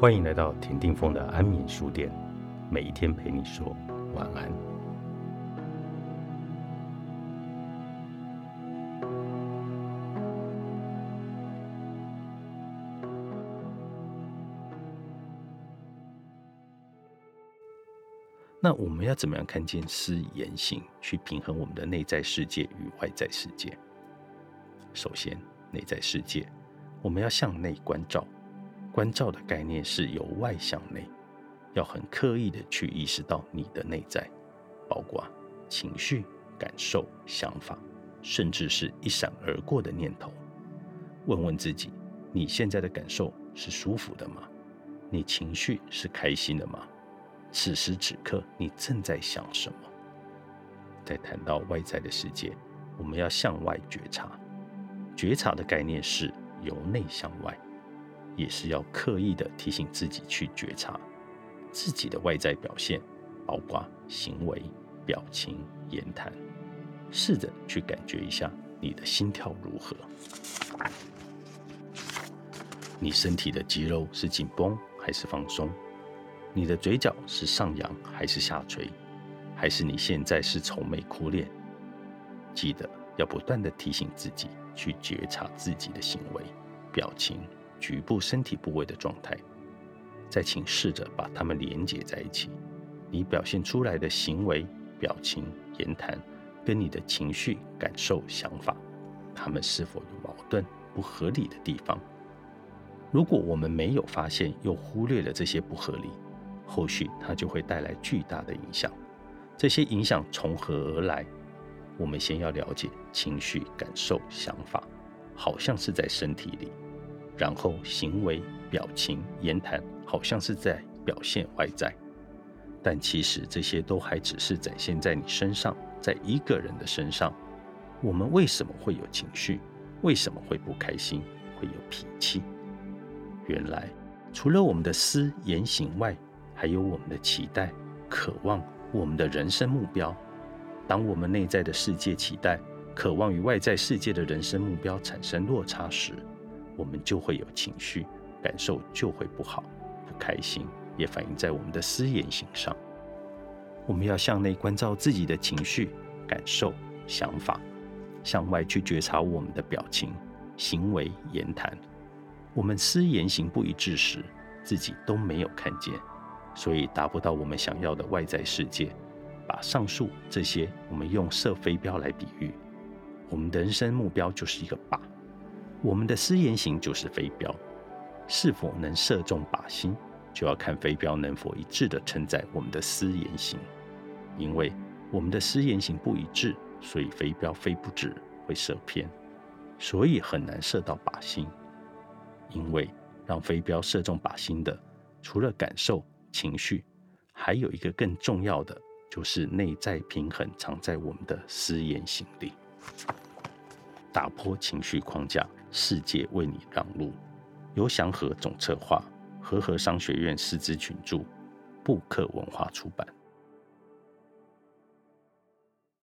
欢迎来到田定峰的安眠书店，每一天陪你说晚安。那我们要怎么样看见思言行，去平衡我们的内在世界与外在世界？首先，内在世界，我们要向内关照。关照的概念是由外向内，要很刻意的去意识到你的内在，包括情绪、感受、想法，甚至是一闪而过的念头。问问自己，你现在的感受是舒服的吗？你情绪是开心的吗？此时此刻你正在想什么？在谈到外在的世界，我们要向外觉察。觉察的概念是由内向外。也是要刻意的提醒自己去觉察自己的外在表现，包括行为、表情、言谈，试着去感觉一下你的心跳如何，你身体的肌肉是紧绷还是放松，你的嘴角是上扬还是下垂，还是你现在是愁眉苦脸？记得要不断的提醒自己去觉察自己的行为、表情。局部身体部位的状态，再请试着把它们连接在一起。你表现出来的行为、表情、言谈，跟你的情绪、感受、想法，它们是否有矛盾、不合理的地方？如果我们没有发现，又忽略了这些不合理，后续它就会带来巨大的影响。这些影响从何而来？我们先要了解情绪、感受、想法，好像是在身体里。然后，行为、表情、言谈好像是在表现外在，但其实这些都还只是展现在你身上，在一个人的身上。我们为什么会有情绪？为什么会不开心？会有脾气？原来，除了我们的思言行外，还有我们的期待、渴望、我们的人生目标。当我们内在的世界期待、渴望与外在世界的人生目标产生落差时，我们就会有情绪，感受就会不好，不开心，也反映在我们的思言行上。我们要向内关照自己的情绪、感受、想法，向外去觉察我们的表情、行为、言谈。我们思言行不一致时，自己都没有看见，所以达不到我们想要的外在世界。把上述这些，我们用射飞镖来比喻，我们的人生目标就是一个靶。我们的思言行就是飞镖，是否能射中靶心，就要看飞镖能否一致的承载我们的思言行。因为我们的思言行不一致，所以飞镖飞不直，会射偏，所以很难射到靶心。因为让飞镖射中靶心的，除了感受、情绪，还有一个更重要的，就是内在平衡藏在我们的思言行里。打破情绪框架，世界为你让路。由祥和总策划，和和商学院师资群著，布克文化出版。